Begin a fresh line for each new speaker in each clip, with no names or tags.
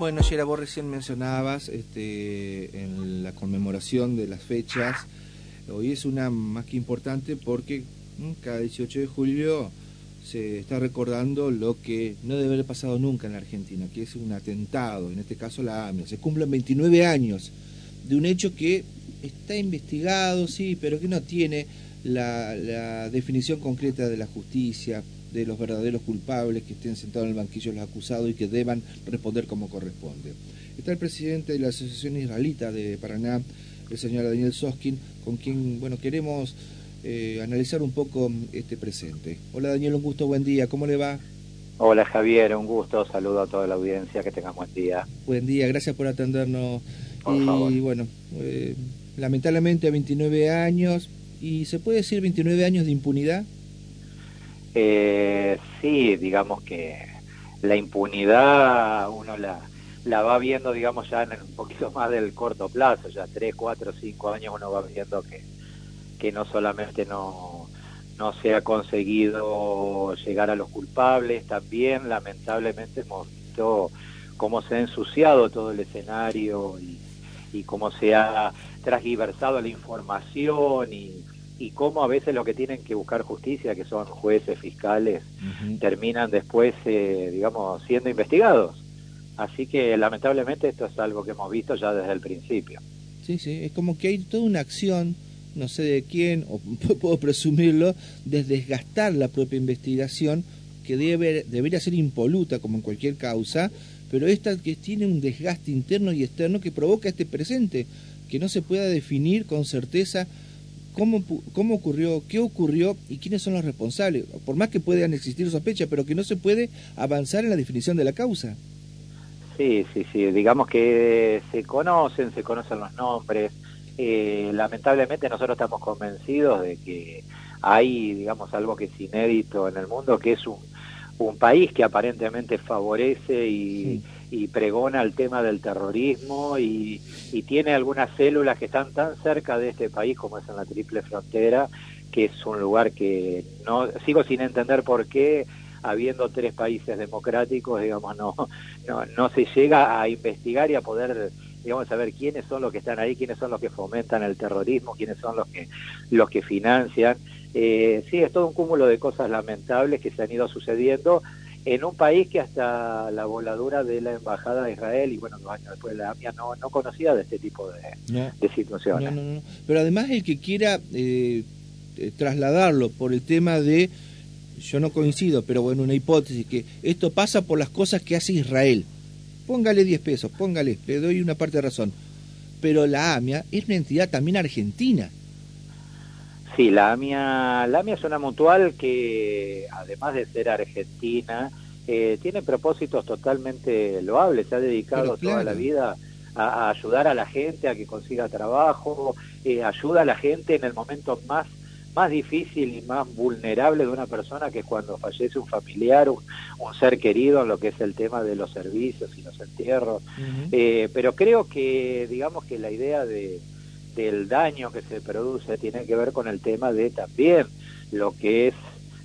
Bueno, Yera, vos recién mencionabas este, en la conmemoración de las fechas, hoy es una más que importante porque cada 18 de julio se está recordando lo que no debe haber pasado nunca en la Argentina, que es un atentado, en este caso la AMIA. Se cumplen 29 años de un hecho que está investigado, sí, pero que no tiene la definición concreta de la justicia, de los verdaderos culpables que estén sentados en el banquillo los acusados y que deban responder como corresponde. Está el presidente de la Asociación Israelita de Paraná, el señor Daniel Soskin, con quien bueno queremos eh, analizar un poco este presente. Hola Daniel, un gusto, buen día, ¿cómo le va?
Hola Javier, un gusto, saludo a toda la audiencia, que tengan buen día.
Buen día, gracias por atendernos. y bueno, eh, lamentablemente 29 años, ¿y se puede decir 29 años de impunidad?
Eh, sí, digamos que la impunidad uno la, va viendo, digamos, ya en un poquito más del corto plazo, ya tres, cuatro, cinco años uno va viendo que, que no solamente no, no se ha conseguido llegar a los culpables, también lamentablemente hemos visto cómo se ha ensuciado todo el escenario y, y cómo se ha transgiversado la información y y cómo a veces lo que tienen que buscar justicia, que son jueces, fiscales, terminan después, eh, digamos, siendo investigados. Así que lamentablemente esto es algo que hemos visto ya desde el principio.
Sí, sí, es como que hay toda una acción, no sé de quién, o puedo presumirlo, de desgastar la propia investigación que debe, debería ser impoluta como en cualquier causa, pero esta que tiene un desgaste interno y externo que provoca este presente, que no se pueda definir con certeza cómo, cómo ocurrió, qué ocurrió y quiénes son los responsables, por más que puedan existir sospechas, pero que no se puede avanzar en la definición de la causa.
Sí, sí, sí, digamos que se conocen, se conocen los nombres. Eh, lamentablemente nosotros estamos convencidos de que hay, digamos, algo que es inédito en el mundo, que es un, un país que aparentemente favorece y y pregona el tema del terrorismo y, tiene algunas células que están tan cerca de este país como es en la triple frontera, que es un lugar que no sigo sin entender por qué habiendo tres países democráticos, digamos, no, no, no se llega a investigar y a poder, digamos, saber quiénes son los que están ahí, quiénes son los que fomentan el terrorismo, quiénes son los que, los que financian. Eh, sí, es todo un cúmulo de cosas lamentables que se han ido sucediendo en un país que hasta la voladura de la Embajada de Israel y bueno, dos años después de la AMIA no, no conocía de este tipo de, de situaciones.
Pero además el que quiera eh, eh, trasladarlo por el tema de, yo no coincido, pero bueno, una hipótesis, que esto pasa por las cosas que hace Israel. Póngale 10 pesos, póngale, le doy una parte de razón. Pero la AMIA es una entidad también argentina
Sí, la AMIA, la AMIA es una mutual que, además de ser argentina, eh, tiene propósitos totalmente loables. Se ha dedicado toda la vida a, ayudar a la gente a que consiga trabajo, eh, ayuda a la gente en el momento más más difícil y más vulnerable de una persona que es cuando fallece un familiar, un, ser querido en lo que es el tema de los servicios y los entierros. eh, pero creo que, digamos que la idea de, del daño que se produce tiene que ver con el tema de también lo que es,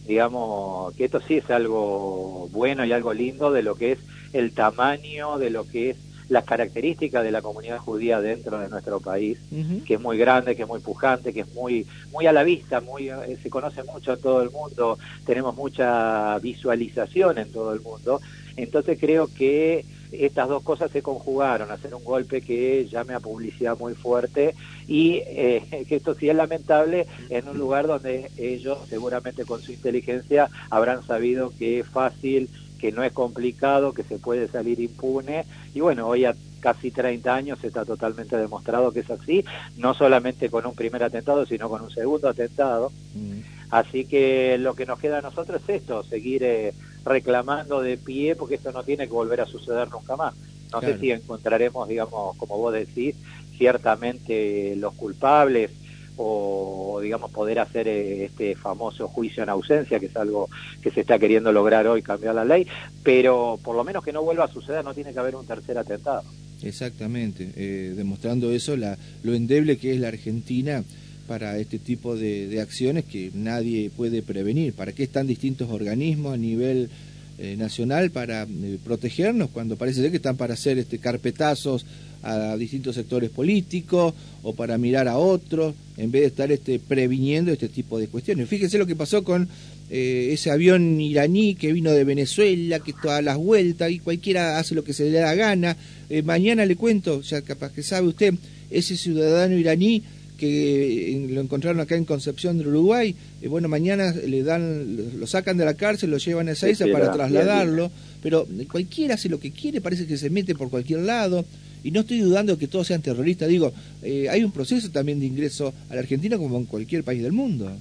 digamos, que esto sí es algo bueno y algo lindo de lo que es el tamaño, de lo que es las características de la comunidad judía dentro de nuestro país, que es muy grande, que es muy pujante, que es muy muy a la vista, muy eh, se conoce mucho en todo el mundo, tenemos mucha visualización en todo el mundo. Entonces creo que estas dos cosas se conjugaron, hacer un golpe que llame a publicidad muy fuerte y eh, que esto sí es lamentable en un lugar donde ellos seguramente con su inteligencia habrán sabido que es fácil, que no es complicado, que se puede salir impune y bueno, hoy a casi 30 años está totalmente demostrado que es así, no solamente con un primer atentado, sino con un segundo atentado. Mm. Así que lo que nos queda a nosotros es esto, seguir eh, reclamando de pie, porque esto no tiene que volver a suceder nunca más. No sé si encontraremos, digamos, como vos decís, ciertamente los culpables o, digamos, poder hacer eh, este famoso juicio en ausencia, que es algo que se está queriendo lograr hoy, cambiar la ley, pero por lo menos que no vuelva a suceder, no tiene que haber un tercer atentado.
Exactamente, eh, demostrando eso, la, lo endeble que es la Argentina para este tipo de, acciones que nadie puede prevenir. ¿Para qué están distintos organismos a nivel eh, nacional para eh, protegernos cuando parece ser que están para hacer este carpetazos a distintos sectores políticos o para mirar a otros en vez de estar este previniendo este tipo de cuestiones. Fíjense lo que pasó con eh, ese avión iraní que vino de Venezuela, que todas las vueltas y cualquiera hace lo que se le da gana. mañana le cuento, ya capaz que sabe usted, ese ciudadano iraní que lo encontraron acá en Concepción del Uruguay, y bueno, mañana le dan, lo sacan de la cárcel, lo llevan a Ezeiza para trasladarlo, pero cualquiera hace lo que quiere, parece que se mete por cualquier lado, y no estoy dudando que todos sean terroristas, digo, eh, hay un proceso también de ingreso a la Argentina como en cualquier país del mundo.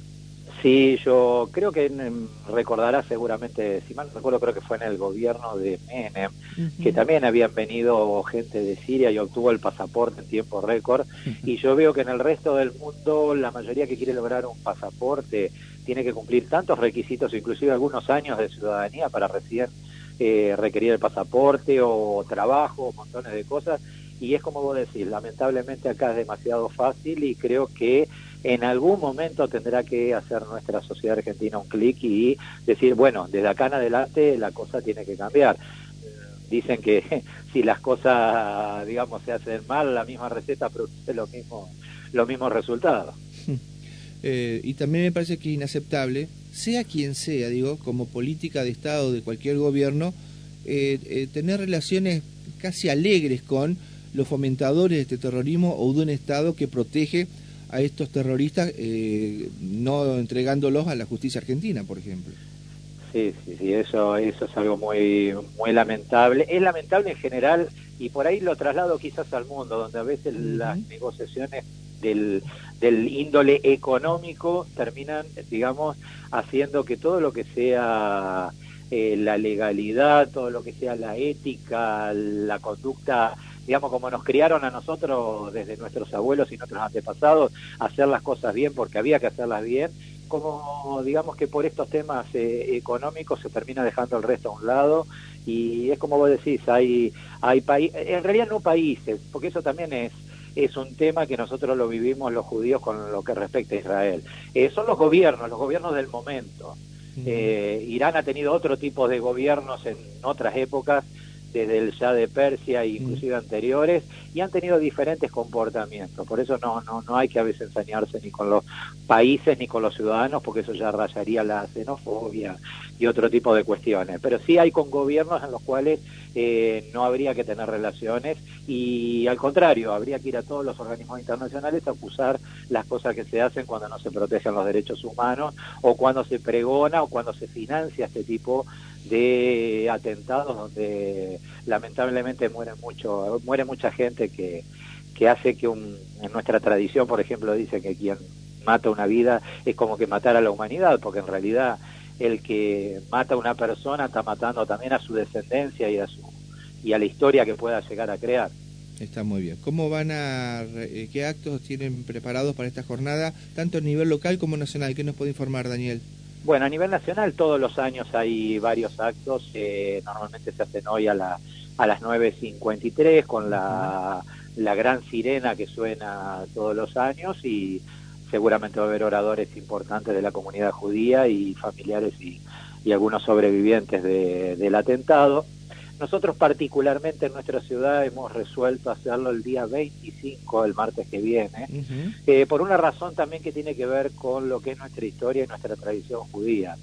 Sí, yo creo que recordará seguramente, si mal no recuerdo, creo que fue en el gobierno de Menem, que también habían venido gente de Siria y obtuvo el pasaporte en tiempo récord. Y yo veo que en el resto del mundo la mayoría que quiere lograr un pasaporte tiene que cumplir tantos requisitos, inclusive algunos años de ciudadanía para recién eh, requerir el pasaporte o trabajo, montones de cosas. Y es como vos decís, lamentablemente acá es demasiado fácil y creo que en algún momento tendrá que hacer nuestra sociedad argentina un clic y decir, bueno, desde acá en adelante la cosa tiene que cambiar. Dicen que si las cosas, digamos, se hacen mal, la misma receta produce lo mismo, los mismos resultados.
Eh, y también me parece que es inaceptable, sea quien sea, digo, como política de Estado de cualquier gobierno, eh, eh, tener relaciones casi alegres con los fomentadores de este terrorismo o de un Estado que protege a estos terroristas, eh, no entregándolos a la justicia argentina, por ejemplo.
Sí, sí, sí, eso, eso es algo muy, muy lamentable. Es lamentable en general y por ahí lo traslado quizás al mundo, donde a veces las negociaciones del, del índole económico terminan, digamos, haciendo que todo lo que sea eh, la legalidad, todo lo que sea la ética, la conducta digamos, como nos criaron a nosotros desde nuestros abuelos y nuestros antepasados, hacer las cosas bien porque había que hacerlas bien, como digamos que por estos temas eh, económicos se termina dejando el resto a un lado y es como vos decís, hay, hay países, en realidad no países, porque eso también es es un tema que nosotros lo vivimos los judíos con lo que respecta a Israel. Eh, son los gobiernos, los gobiernos del momento. Eh, Irán ha tenido otro tipo de gobiernos en otras épocas desde el ya de Persia e inclusive anteriores y han tenido diferentes comportamientos. Por eso no no no hay que a veces ensañarse ni con los países ni con los ciudadanos porque eso ya rayaría la xenofobia y otro tipo de cuestiones. Pero sí hay con gobiernos en los cuales eh, no habría que tener relaciones y al contrario habría que ir a todos los organismos internacionales a acusar las cosas que se hacen cuando no se protegen los derechos humanos o cuando se pregona o cuando se financia este tipo de atentados donde lamentablemente muere mucho muere mucha gente que, que hace que un, en nuestra tradición por ejemplo dice que quien mata una vida es como que matar a la humanidad porque en realidad el que mata a una persona está matando también a su descendencia y a su y a la historia que pueda llegar a crear
Está muy bien. ¿Cómo van a, eh, qué actos tienen preparados para esta jornada, tanto a nivel local como nacional? ¿Qué nos puede informar, Daniel?
Bueno, a nivel nacional todos los años hay varios actos, eh, normalmente se hacen hoy a, la, a las 9.53 con la, la gran sirena que suena todos los años y seguramente va a haber oradores importantes de la comunidad judía y familiares y, y algunos sobrevivientes de, del atentado. Nosotros particularmente en nuestra ciudad hemos resuelto hacerlo el día 25, el martes que viene, eh, por una razón también que tiene que ver con lo que es nuestra historia y nuestra tradición judía.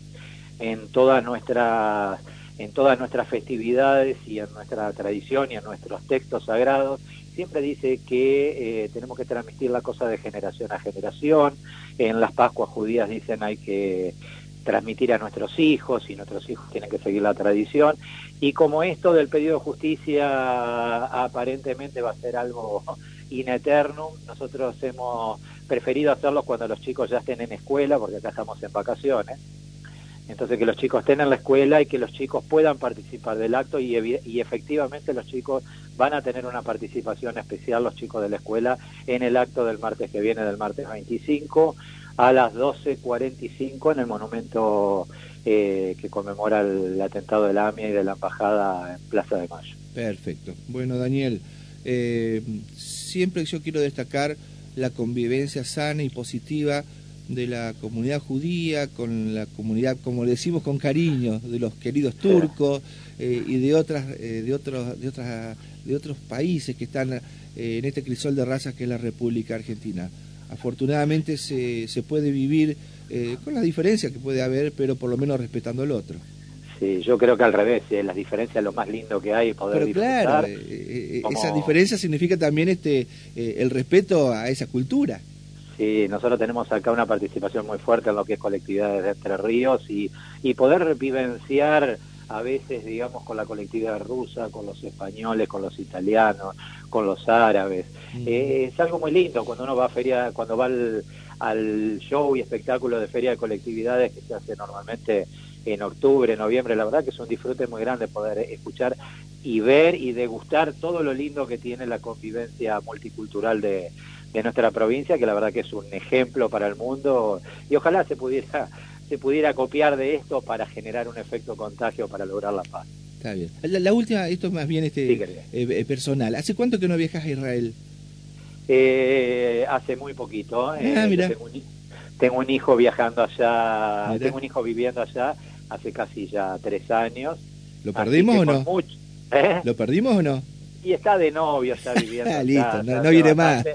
En todas nuestras en todas nuestras festividades y en nuestra tradición y en nuestros textos sagrados, siempre dice que eh, tenemos que transmitir la cosa de generación a generación. En las Pascuas judías dicen hay que transmitir a nuestros hijos y nuestros hijos tienen que seguir la tradición. Y como esto del pedido de justicia aparentemente va a ser algo in eternum, nosotros hemos preferido hacerlo cuando los chicos ya estén en escuela, porque acá estamos en vacaciones. Entonces que los chicos estén en la escuela y que los chicos puedan participar del acto y, y efectivamente los chicos van a tener una participación especial, los chicos de la escuela, en el acto del martes que viene, del martes 25 a las 12.45 en el monumento eh, que conmemora el, atentado de la AMIA y de la Embajada en Plaza de Mayo.
Perfecto. Bueno, Daniel, eh, siempre yo quiero destacar la convivencia sana y positiva de la comunidad judía, con la comunidad, como le decimos con cariño, de los queridos turcos eh, y de otras, eh, de otros, de otras, de otros países que están eh, en este crisol de razas que es la República Argentina. Afortunadamente se, se puede vivir con las diferencias que puede haber, pero por lo menos respetando al otro.
Sí, yo creo que al revés, las diferencias lo más lindo que hay poder
Pero claro, esa diferencia significa también este el respeto a esa cultura.
Sí, nosotros tenemos acá una participación muy fuerte en lo que es colectividades de Entre Ríos y, y poder vivenciar a veces, digamos, con la colectividad rusa, con los españoles, con los italianos, con los árabes. Eh, es algo muy lindo cuando uno va a feria, cuando va al, al, show y espectáculo de feria de colectividades que se hace normalmente en octubre, noviembre. La verdad que es un disfrute muy grande poder escuchar y ver y degustar todo lo lindo que tiene la convivencia multicultural de, de nuestra provincia, que la verdad que es un ejemplo para el mundo y ojalá se pudiera se pudiera copiar de esto para generar un efecto contagio para lograr la paz.
Está bien. La, última, esto es más bien este eh, eh, personal. ¿Hace cuánto que no viajas a Israel?
Eh, hace muy poquito. Ah, tengo, un, hijo viajando allá, tengo un hijo viviendo allá hace casi ya tres años.
¿Lo perdimos o no? ¿Lo perdimos o no?
y está de novio ya viviendo.
Ah, listo, no, viene más.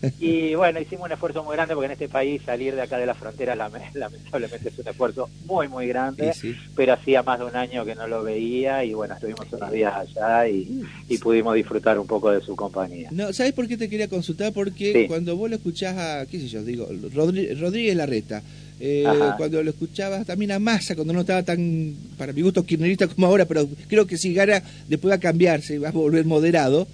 Y bueno, hicimos un esfuerzo muy grande porque en este país salir de acá de la frontera lamentablemente es un esfuerzo muy, muy grande, pero hacía más de un año que no lo veía y bueno, estuvimos unos días allá y, pudimos disfrutar un poco de su compañía.
No, ¿sabes por qué te quería consultar? Porque cuando vos lo escuchás a, qué sé yo, digo, Rodríguez Larreta, eh, cuando lo escuchabas también a Massa, cuando no estaba tan, para mi gusto, kirchnerista como ahora, pero creo que si gana después va a cambiarse, va a volver moderado,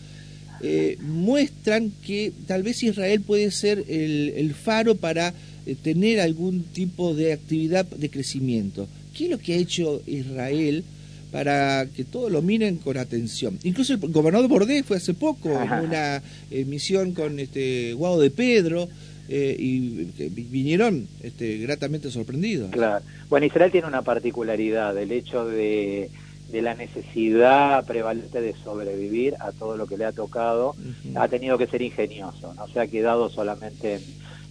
eh, muestran que tal vez Israel puede ser el, faro para eh, tener algún tipo de actividad de crecimiento. ¿Qué es lo que ha hecho Israel para que todos lo miren con atención? Incluso el gobernador Bordé fue hace poco en una misión con este Guado de Pedro, eh, y vinieron este, gratamente sorprendidos.
Claro. Bueno, Israel tiene una particularidad, el hecho de, de la necesidad prevalente de sobrevivir a todo lo que le ha tocado, ha tenido que ser ingenioso, no se ha quedado solamente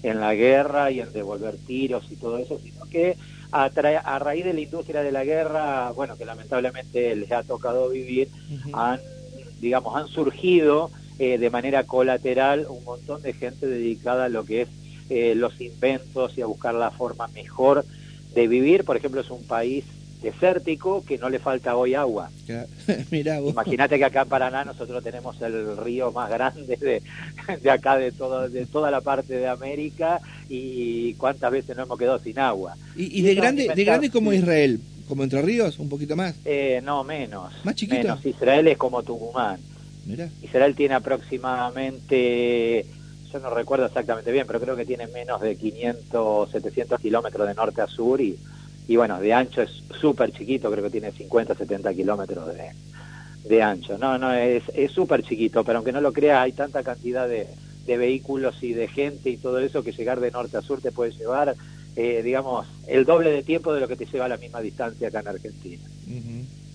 en, la guerra y en devolver tiros y todo eso, sino que a, a, raíz de la industria de la guerra, bueno, que lamentablemente les ha tocado vivir, han, digamos, han surgido eh, de manera colateral un montón de gente dedicada a lo que es eh, los inventos y a buscar la forma mejor de vivir. Por ejemplo, es un país desértico que no le falta hoy agua. Imagínate que acá en Paraná nosotros tenemos el río más grande de, de acá de todo, de toda la parte de América y cuántas veces no hemos quedado sin agua.
¿Y, de grande de grande como Israel? ¿Como Entre Ríos? ¿Un poquito más?
Eh, no, menos.
¿Más chiquito?
Menos. Israel es como Tucumán. Israel tiene aproximadamente, yo no recuerdo exactamente bien, pero creo que tiene menos de 500, 700 kilómetros de norte a sur y, y bueno, de ancho es súper chiquito, creo que tiene 50, 70 kilómetros de, de ancho. No, no, es súper chiquito, pero aunque no lo creas, hay tanta cantidad de, de, vehículos y de gente y todo eso que llegar de norte a sur te puede llevar, eh, digamos, el doble de tiempo de lo que te lleva a la misma distancia acá en Argentina.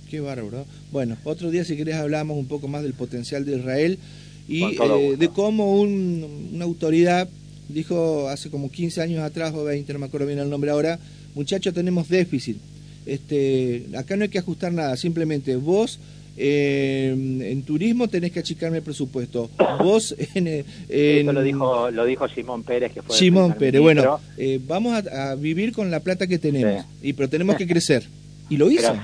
Qué bárbaro. Bueno, otro día si querés hablamos un poco más del potencial de Israel y eh, de cómo una autoridad dijo hace como 15 años atrás o 20, no me acuerdo bien el nombre ahora, muchachos tenemos déficit. Este, acá no hay que ajustar nada, simplemente vos eh, en turismo tenés que achicarme el presupuesto. Vos en,
Eso lo dijo lo dijo Simón Pérez que fue
Simón Pérez. Bueno, eh, vamos a, vivir con la plata que tenemos y pero tenemos que crecer y lo hizo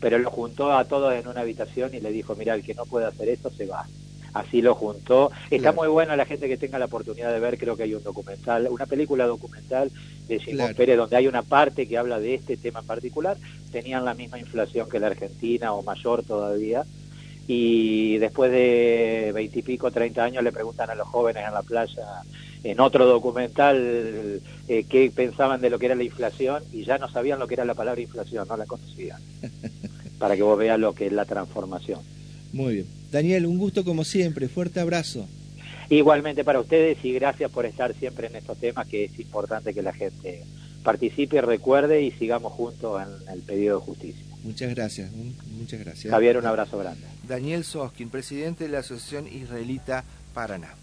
pero lo juntó a todos en una habitación y le dijo, mira, el que no puede hacer esto se va. Así lo juntó. Está muy bueno la gente que tenga la oportunidad de ver, creo que hay un documental, una película documental de Simón Pérez donde hay una parte que habla de este tema en particular. Tenían la misma inflación que la Argentina o mayor todavía. Y después de veintipico, treinta años le preguntan a los jóvenes en la playa, en otro documental eh, qué pensaban de lo que era la inflación y ya no sabían lo que era la palabra inflación, no la conocían. para que vos veas lo que es la transformación.
Muy bien. Daniel, un gusto como siempre, fuerte abrazo.
Igualmente para ustedes y gracias por estar siempre en estos temas que es importante que la gente participe, recuerde y sigamos juntos en el pedido de justicia.
Muchas gracias, muchas gracias.
Javier, un abrazo grande.
Daniel Soskin, presidente de la Asociación Israelita Paraná.